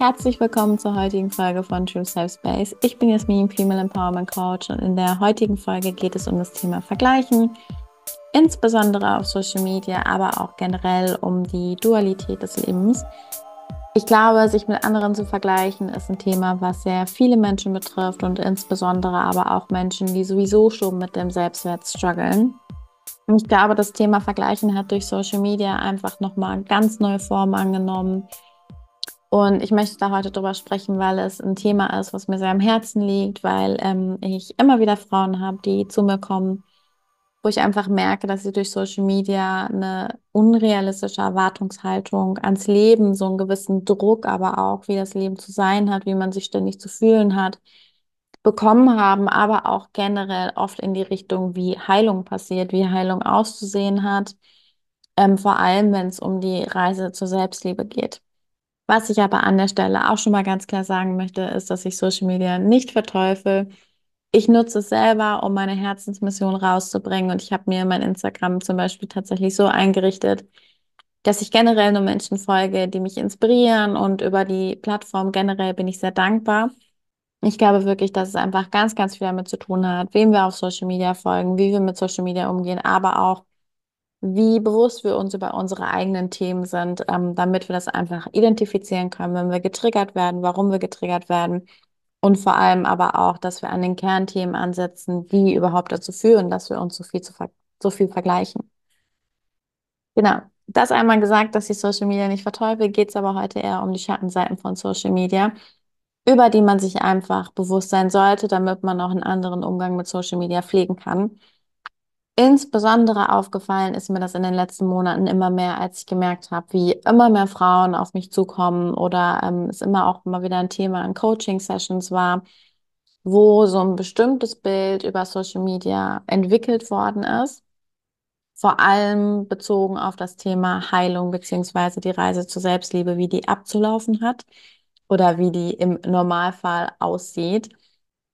Herzlich willkommen zur heutigen Folge von True Self Space. Ich bin Jasmin, Female Empowerment Coach und in der heutigen Folge geht es um das Thema Vergleichen, insbesondere auf Social Media, aber auch generell um die Dualität des Lebens. Ich glaube, sich mit anderen zu vergleichen, ist ein Thema, was sehr viele Menschen betrifft und insbesondere aber auch Menschen, die sowieso schon mit dem Selbstwert strugglen. Und ich glaube, das Thema Vergleichen hat durch Social Media einfach nochmal ganz neue Formen angenommen und ich möchte da heute drüber sprechen, weil es ein Thema ist, was mir sehr am Herzen liegt, weil ähm, ich immer wieder Frauen habe, die zu mir kommen, wo ich einfach merke, dass sie durch Social Media eine unrealistische Erwartungshaltung ans Leben, so einen gewissen Druck, aber auch, wie das Leben zu sein hat, wie man sich ständig zu fühlen hat, bekommen haben, aber auch generell oft in die Richtung, wie Heilung passiert, wie Heilung auszusehen hat, ähm, vor allem wenn es um die Reise zur Selbstliebe geht. Was ich aber an der Stelle auch schon mal ganz klar sagen möchte, ist, dass ich Social Media nicht verteufel. Ich nutze es selber, um meine Herzensmission rauszubringen. Und ich habe mir mein Instagram zum Beispiel tatsächlich so eingerichtet, dass ich generell nur Menschen folge, die mich inspirieren. Und über die Plattform generell bin ich sehr dankbar. Ich glaube wirklich, dass es einfach ganz, ganz viel damit zu tun hat, wem wir auf Social Media folgen, wie wir mit Social Media umgehen, aber auch wie bewusst wir uns über unsere eigenen Themen sind, ähm, damit wir das einfach identifizieren können, wenn wir getriggert werden, warum wir getriggert werden und vor allem aber auch, dass wir an den Kernthemen ansetzen, die überhaupt dazu führen, dass wir uns so viel, zu ver so viel vergleichen. Genau. Das einmal gesagt, dass ich Social Media nicht verteufel, geht es aber heute eher um die Schattenseiten von Social Media, über die man sich einfach bewusst sein sollte, damit man auch einen anderen Umgang mit Social Media pflegen kann. Insbesondere aufgefallen ist mir das in den letzten Monaten immer mehr, als ich gemerkt habe, wie immer mehr Frauen auf mich zukommen oder ähm, es immer auch immer wieder ein Thema in Coaching-Sessions war, wo so ein bestimmtes Bild über Social Media entwickelt worden ist. Vor allem bezogen auf das Thema Heilung beziehungsweise die Reise zur Selbstliebe, wie die abzulaufen hat oder wie die im Normalfall aussieht.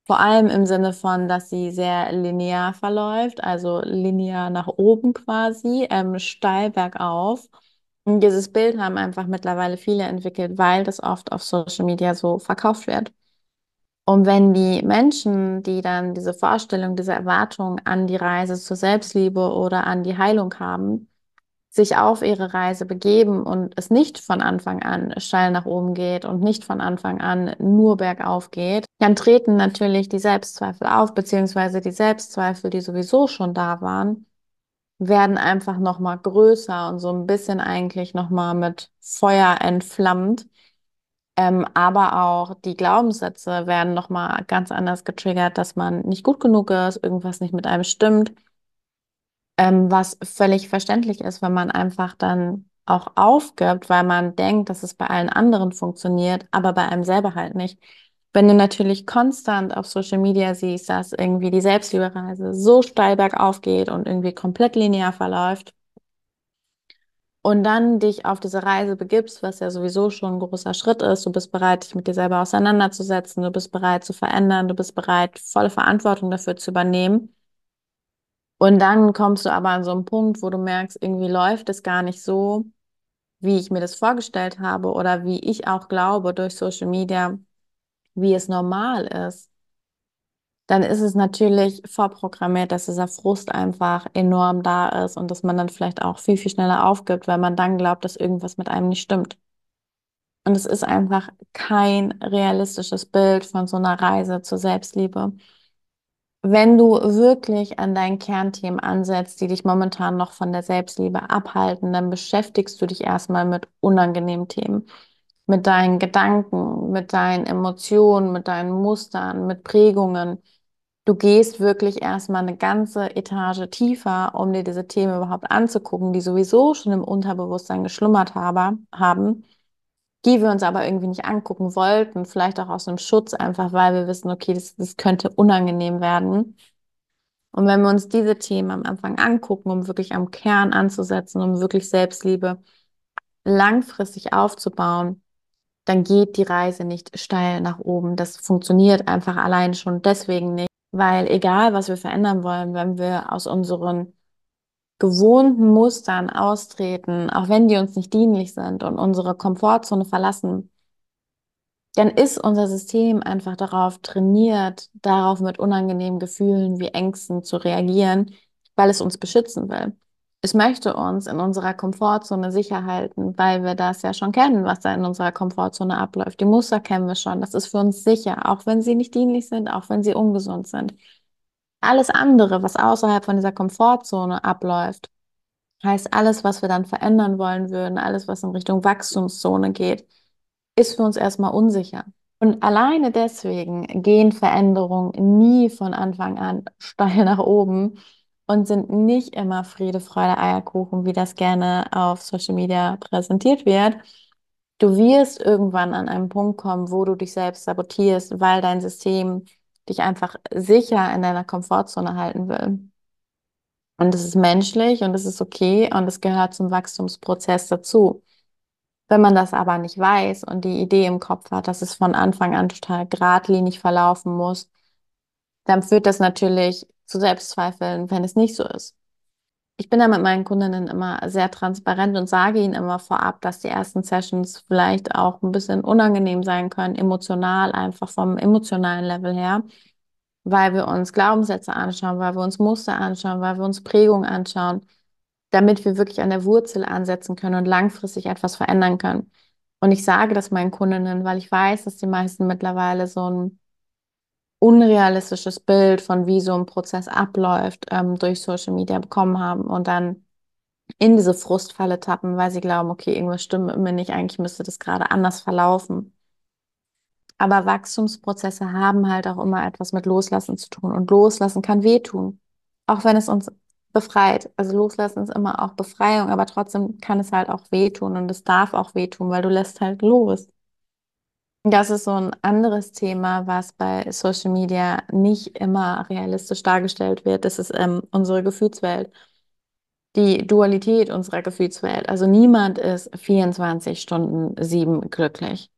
Vor allem im Sinne von, dass sie sehr linear verläuft, also linear nach oben quasi, ähm, steil bergauf. Und dieses Bild haben einfach mittlerweile viele entwickelt, weil das oft auf Social Media so verkauft wird. Und wenn die Menschen, die dann diese Vorstellung, diese Erwartung an die Reise zur Selbstliebe oder an die Heilung haben, sich auf ihre Reise begeben und es nicht von Anfang an steil nach oben geht und nicht von Anfang an nur bergauf geht, dann treten natürlich die Selbstzweifel auf, beziehungsweise die Selbstzweifel, die sowieso schon da waren, werden einfach nochmal größer und so ein bisschen eigentlich nochmal mit Feuer entflammt. Ähm, aber auch die Glaubenssätze werden nochmal ganz anders getriggert, dass man nicht gut genug ist, irgendwas nicht mit einem stimmt ähm, was völlig verständlich ist, wenn man einfach dann auch aufgibt, weil man denkt, dass es bei allen anderen funktioniert, aber bei einem selber halt nicht. Wenn du natürlich konstant auf Social Media siehst, dass irgendwie die Selbstliebereise so steil bergauf geht und irgendwie komplett linear verläuft und dann dich auf diese Reise begibst, was ja sowieso schon ein großer Schritt ist, du bist bereit, dich mit dir selber auseinanderzusetzen, du bist bereit zu verändern, du bist bereit, volle Verantwortung dafür zu übernehmen, und dann kommst du aber an so einen Punkt, wo du merkst, irgendwie läuft es gar nicht so, wie ich mir das vorgestellt habe oder wie ich auch glaube durch Social Media, wie es normal ist. Dann ist es natürlich vorprogrammiert, dass dieser Frust einfach enorm da ist und dass man dann vielleicht auch viel, viel schneller aufgibt, weil man dann glaubt, dass irgendwas mit einem nicht stimmt. Und es ist einfach kein realistisches Bild von so einer Reise zur Selbstliebe wenn du wirklich an deinen Kernthemen ansetzt, die dich momentan noch von der Selbstliebe abhalten, dann beschäftigst du dich erstmal mit unangenehmen Themen, mit deinen Gedanken, mit deinen Emotionen, mit deinen Mustern, mit Prägungen. Du gehst wirklich erstmal eine ganze Etage tiefer, um dir diese Themen überhaupt anzugucken, die sowieso schon im Unterbewusstsein geschlummert habe, haben die wir uns aber irgendwie nicht angucken wollten, vielleicht auch aus einem Schutz, einfach weil wir wissen, okay, das, das könnte unangenehm werden. Und wenn wir uns diese Themen am Anfang angucken, um wirklich am Kern anzusetzen, um wirklich Selbstliebe langfristig aufzubauen, dann geht die Reise nicht steil nach oben. Das funktioniert einfach allein schon deswegen nicht, weil egal, was wir verändern wollen, wenn wir aus unseren gewohnten Mustern austreten, auch wenn die uns nicht dienlich sind und unsere Komfortzone verlassen, dann ist unser System einfach darauf trainiert, darauf mit unangenehmen Gefühlen wie Ängsten zu reagieren, weil es uns beschützen will. Es möchte uns in unserer Komfortzone sicher halten, weil wir das ja schon kennen, was da in unserer Komfortzone abläuft. Die Muster kennen wir schon. Das ist für uns sicher, auch wenn sie nicht dienlich sind, auch wenn sie ungesund sind. Alles andere, was außerhalb von dieser Komfortzone abläuft, heißt alles, was wir dann verändern wollen würden, alles, was in Richtung Wachstumszone geht, ist für uns erstmal unsicher. Und alleine deswegen gehen Veränderungen nie von Anfang an steil nach oben und sind nicht immer Friede, Freude, Eierkuchen, wie das gerne auf Social Media präsentiert wird. Du wirst irgendwann an einen Punkt kommen, wo du dich selbst sabotierst, weil dein System dich einfach sicher in deiner Komfortzone halten will. Und es ist menschlich und es ist okay und es gehört zum Wachstumsprozess dazu. Wenn man das aber nicht weiß und die Idee im Kopf hat, dass es von Anfang an total geradlinig verlaufen muss, dann führt das natürlich zu Selbstzweifeln, wenn es nicht so ist. Ich bin da mit meinen Kundinnen immer sehr transparent und sage ihnen immer vorab, dass die ersten Sessions vielleicht auch ein bisschen unangenehm sein können, emotional, einfach vom emotionalen Level her, weil wir uns Glaubenssätze anschauen, weil wir uns Muster anschauen, weil wir uns Prägungen anschauen damit wir wirklich an der Wurzel ansetzen können und langfristig etwas verändern können. Und ich sage das meinen Kundinnen, weil ich weiß, dass die meisten mittlerweile so ein unrealistisches Bild von wie so ein Prozess abläuft, ähm, durch Social Media bekommen haben und dann in diese Frustfalle tappen, weil sie glauben, okay, irgendwas stimmt mit mir nicht, eigentlich müsste das gerade anders verlaufen. Aber Wachstumsprozesse haben halt auch immer etwas mit Loslassen zu tun und Loslassen kann wehtun, auch wenn es uns befreit. Also loslassen ist immer auch Befreiung, aber trotzdem kann es halt auch wehtun und es darf auch wehtun, weil du lässt halt los. Das ist so ein anderes Thema, was bei Social Media nicht immer realistisch dargestellt wird. Das ist ähm, unsere Gefühlswelt. Die Dualität unserer Gefühlswelt. Also niemand ist 24 Stunden sieben glücklich.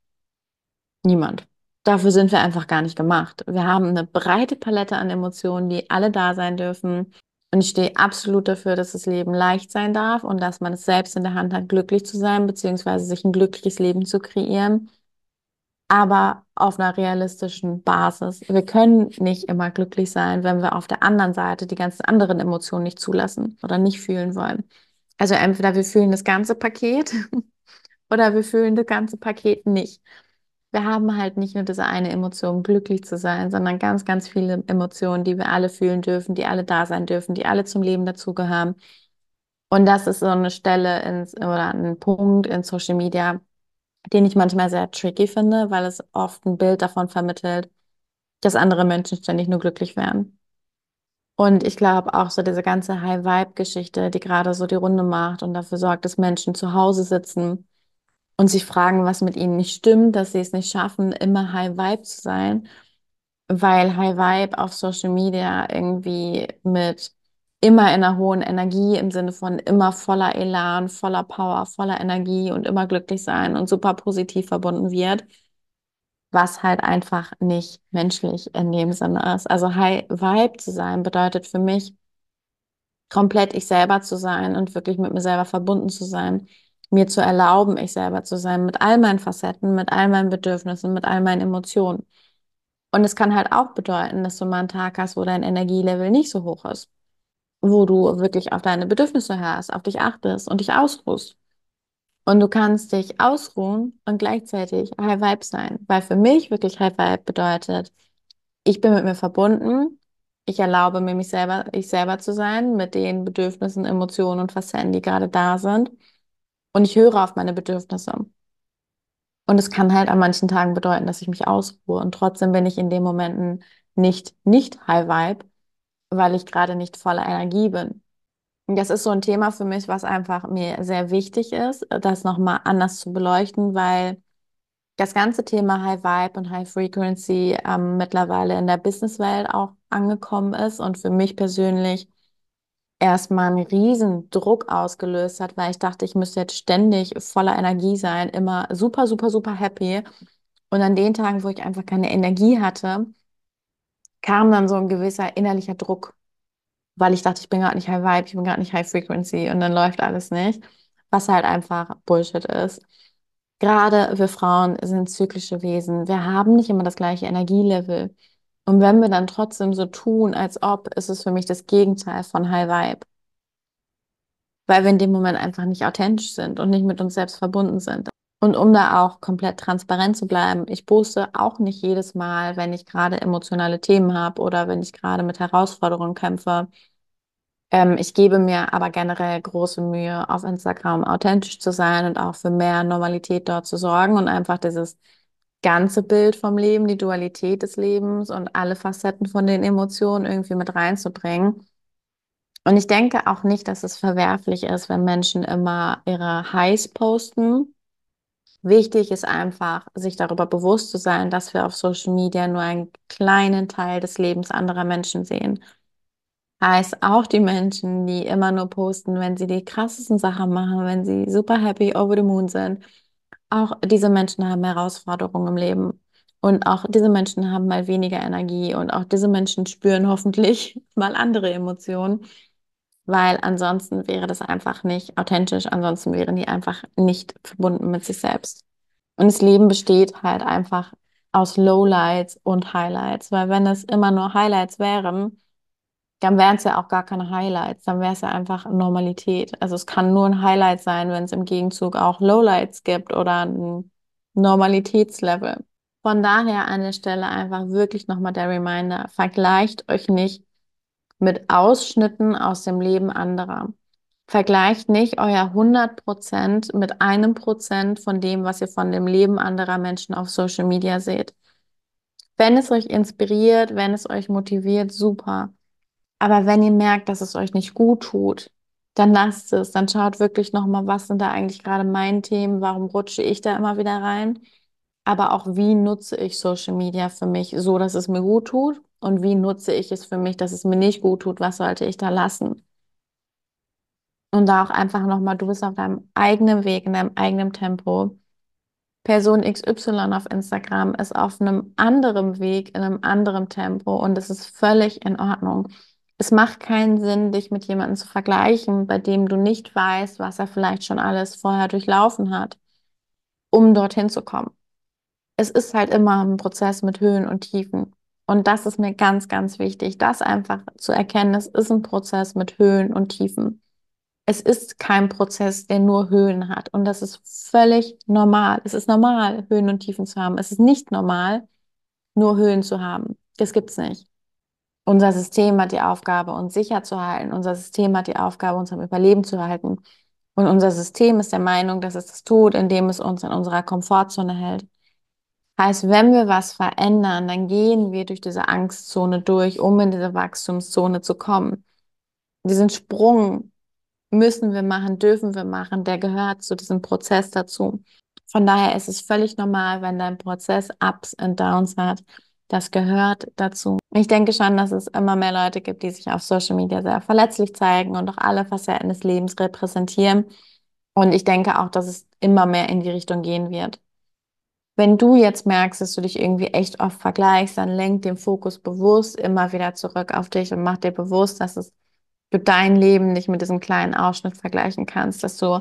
Niemand. Dafür sind wir einfach gar nicht gemacht. Wir haben eine breite Palette an Emotionen, die alle da sein dürfen. Und ich stehe absolut dafür, dass das Leben leicht sein darf und dass man es selbst in der Hand hat, glücklich zu sein, beziehungsweise sich ein glückliches Leben zu kreieren, aber auf einer realistischen Basis. Wir können nicht immer glücklich sein, wenn wir auf der anderen Seite die ganzen anderen Emotionen nicht zulassen oder nicht fühlen wollen. Also entweder wir fühlen das ganze Paket oder wir fühlen das ganze Paket nicht wir haben halt nicht nur diese eine Emotion, glücklich zu sein, sondern ganz, ganz viele Emotionen, die wir alle fühlen dürfen, die alle da sein dürfen, die alle zum Leben dazugehören. Und das ist so eine Stelle ins, oder ein Punkt in Social Media, den ich manchmal sehr tricky finde, weil es oft ein Bild davon vermittelt, dass andere Menschen ständig nur glücklich wären. Und ich glaube auch so diese ganze High-Vibe-Geschichte, die gerade so die Runde macht und dafür sorgt, dass Menschen zu Hause sitzen und sich fragen, was mit ihnen nicht stimmt, dass sie es nicht schaffen, immer High Vibe zu sein, weil High Vibe auf Social Media irgendwie mit immer in einer hohen Energie im Sinne von immer voller Elan, voller Power, voller Energie und immer glücklich sein und super positiv verbunden wird, was halt einfach nicht menschlich in dem Sinne ist. Also High Vibe zu sein bedeutet für mich komplett ich selber zu sein und wirklich mit mir selber verbunden zu sein mir zu erlauben, ich selber zu sein, mit all meinen Facetten, mit all meinen Bedürfnissen, mit all meinen Emotionen. Und es kann halt auch bedeuten, dass du mal einen Tag hast, wo dein Energielevel nicht so hoch ist, wo du wirklich auf deine Bedürfnisse hörst, auf dich achtest und dich ausruhst. Und du kannst dich ausruhen und gleichzeitig High Vibe sein, weil für mich wirklich High Vibe bedeutet, ich bin mit mir verbunden, ich erlaube mir, mich selber, ich selber zu sein, mit den Bedürfnissen, Emotionen und Facetten, die gerade da sind. Und ich höre auf meine Bedürfnisse. Und es kann halt an manchen Tagen bedeuten, dass ich mich ausruhe. Und trotzdem bin ich in den Momenten nicht, nicht High Vibe, weil ich gerade nicht voller Energie bin. Das ist so ein Thema für mich, was einfach mir sehr wichtig ist, das nochmal anders zu beleuchten, weil das ganze Thema High Vibe und High Frequency ähm, mittlerweile in der Businesswelt auch angekommen ist und für mich persönlich erstmal einen riesen Druck ausgelöst hat, weil ich dachte, ich müsste jetzt ständig voller Energie sein, immer super, super, super happy. Und an den Tagen, wo ich einfach keine Energie hatte, kam dann so ein gewisser innerlicher Druck, weil ich dachte, ich bin gerade nicht High Vibe, ich bin gerade nicht High Frequency und dann läuft alles nicht, was halt einfach Bullshit ist. gerade wir Frauen sind zyklische Wesen. Wir haben nicht immer das gleiche Energielevel. Und wenn wir dann trotzdem so tun, als ob, ist es für mich das Gegenteil von High Vibe. Weil wir in dem Moment einfach nicht authentisch sind und nicht mit uns selbst verbunden sind. Und um da auch komplett transparent zu bleiben, ich poste auch nicht jedes Mal, wenn ich gerade emotionale Themen habe oder wenn ich gerade mit Herausforderungen kämpfe. Ähm, ich gebe mir aber generell große Mühe, auf Instagram authentisch zu sein und auch für mehr Normalität dort zu sorgen und einfach dieses ganze Bild vom Leben, die Dualität des Lebens und alle Facetten von den Emotionen irgendwie mit reinzubringen. Und ich denke auch nicht, dass es verwerflich ist, wenn Menschen immer ihre Highs posten Wichtig ist einfach, sich darüber bewusst zu sein, dass wir auf Social Media nur einen kleinen Teil des Lebens anderer Menschen sehen. Heißt auch die Menschen, die immer nur posten, wenn sie die krassesten Sachen machen, wenn sie super happy over the moon sind. Auch diese Menschen haben Herausforderungen im Leben. Und auch diese Menschen haben mal weniger Energie. Und auch diese Menschen spüren hoffentlich mal andere Emotionen. Weil ansonsten wäre das einfach nicht authentisch. Ansonsten wären die einfach nicht verbunden mit sich selbst. Und das Leben besteht halt einfach aus Lowlights und Highlights. Weil wenn es immer nur Highlights wären, dann wären es ja auch gar keine Highlights, dann wäre es ja einfach Normalität. Also es kann nur ein Highlight sein, wenn es im Gegenzug auch Lowlights gibt oder ein Normalitätslevel. Von daher an der Stelle einfach wirklich nochmal der Reminder, vergleicht euch nicht mit Ausschnitten aus dem Leben anderer. Vergleicht nicht euer 100% mit einem Prozent von dem, was ihr von dem Leben anderer Menschen auf Social Media seht. Wenn es euch inspiriert, wenn es euch motiviert, super. Aber wenn ihr merkt, dass es euch nicht gut tut, dann lasst es. Dann schaut wirklich nochmal, was sind da eigentlich gerade meine Themen? Warum rutsche ich da immer wieder rein? Aber auch, wie nutze ich Social Media für mich, so dass es mir gut tut? Und wie nutze ich es für mich, dass es mir nicht gut tut? Was sollte ich da lassen? Und da auch einfach nochmal, du bist auf deinem eigenen Weg, in deinem eigenen Tempo. Person XY auf Instagram ist auf einem anderen Weg, in einem anderen Tempo und es ist völlig in Ordnung. Es macht keinen Sinn, dich mit jemandem zu vergleichen, bei dem du nicht weißt, was er vielleicht schon alles vorher durchlaufen hat, um dorthin zu kommen. Es ist halt immer ein Prozess mit Höhen und Tiefen. Und das ist mir ganz, ganz wichtig, das einfach zu erkennen. Es ist ein Prozess mit Höhen und Tiefen. Es ist kein Prozess, der nur Höhen hat. Und das ist völlig normal. Es ist normal, Höhen und Tiefen zu haben. Es ist nicht normal, nur Höhen zu haben. Das gibt's nicht. Unser System hat die Aufgabe, uns sicher zu halten. Unser System hat die Aufgabe, uns am Überleben zu halten. Und unser System ist der Meinung, dass es das tut, indem es uns in unserer Komfortzone hält. Heißt, wenn wir was verändern, dann gehen wir durch diese Angstzone durch, um in diese Wachstumszone zu kommen. Diesen Sprung müssen wir machen, dürfen wir machen, der gehört zu diesem Prozess dazu. Von daher ist es völlig normal, wenn dein Prozess Ups und Downs hat. Das gehört dazu. Ich denke schon, dass es immer mehr Leute gibt, die sich auf Social Media sehr verletzlich zeigen und auch alle Facetten des Lebens repräsentieren. Und ich denke auch, dass es immer mehr in die Richtung gehen wird. Wenn du jetzt merkst, dass du dich irgendwie echt oft vergleichst, dann lenk den Fokus bewusst immer wieder zurück auf dich und mach dir bewusst, dass es du dein Leben nicht mit diesem kleinen Ausschnitt vergleichen kannst, dass du,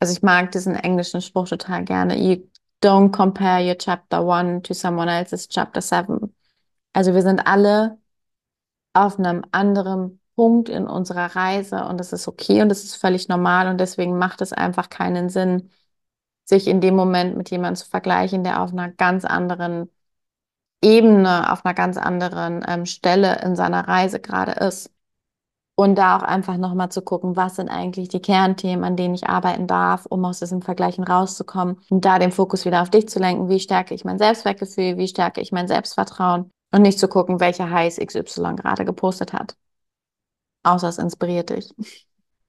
also ich mag diesen englischen Spruch total gerne, you don't compare your chapter one to someone else's chapter seven. Also wir sind alle auf einem anderen Punkt in unserer Reise und das ist okay und das ist völlig normal und deswegen macht es einfach keinen Sinn, sich in dem Moment mit jemandem zu vergleichen, der auf einer ganz anderen Ebene, auf einer ganz anderen ähm, Stelle in seiner Reise gerade ist. Und da auch einfach nochmal zu gucken, was sind eigentlich die Kernthemen, an denen ich arbeiten darf, um aus diesem Vergleichen rauszukommen und da den Fokus wieder auf dich zu lenken. Wie stärke ich mein Selbstwertgefühl? Wie stärke ich mein Selbstvertrauen? Und nicht zu gucken, welcher Heiß XY gerade gepostet hat. Außer es inspiriert dich.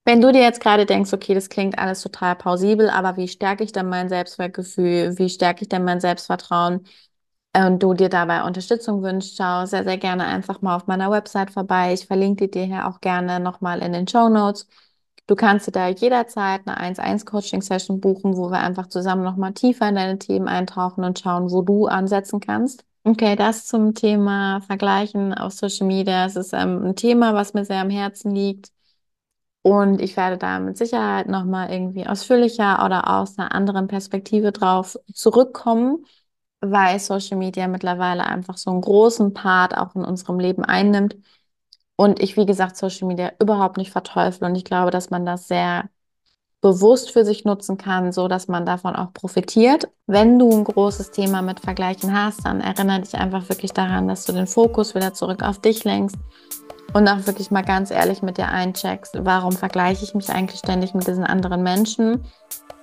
Wenn du dir jetzt gerade denkst, okay, das klingt alles total plausibel, aber wie stärke ich denn mein Selbstwertgefühl? Wie stärke ich denn mein Selbstvertrauen? und du dir dabei Unterstützung wünschst, schau sehr, sehr gerne einfach mal auf meiner Website vorbei. Ich verlinke dir hier auch gerne nochmal in den Show Notes. Du kannst dir da jederzeit eine 1-1-Coaching-Session buchen, wo wir einfach zusammen nochmal tiefer in deine Themen eintauchen und schauen, wo du ansetzen kannst. Okay, das zum Thema Vergleichen auf Social Media. Es ist ähm, ein Thema, was mir sehr am Herzen liegt. Und ich werde da mit Sicherheit nochmal irgendwie ausführlicher oder aus einer anderen Perspektive drauf zurückkommen, weil Social Media mittlerweile einfach so einen großen Part auch in unserem Leben einnimmt. Und ich, wie gesagt, Social Media überhaupt nicht verteufel. Und ich glaube, dass man das sehr bewusst für sich nutzen kann, so dass man davon auch profitiert. Wenn du ein großes Thema mit Vergleichen hast, dann erinnere dich einfach wirklich daran, dass du den Fokus wieder zurück auf dich lenkst und auch wirklich mal ganz ehrlich mit dir eincheckst, warum vergleiche ich mich eigentlich ständig mit diesen anderen Menschen?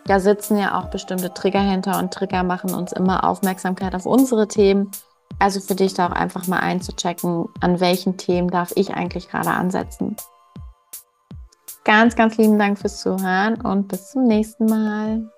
Da sitzen ja auch bestimmte Trigger hinter und Trigger machen uns immer Aufmerksamkeit auf unsere Themen. Also für dich da auch einfach mal einzuchecken, an welchen Themen darf ich eigentlich gerade ansetzen. Ganz, ganz lieben Dank fürs Zuhören und bis zum nächsten Mal.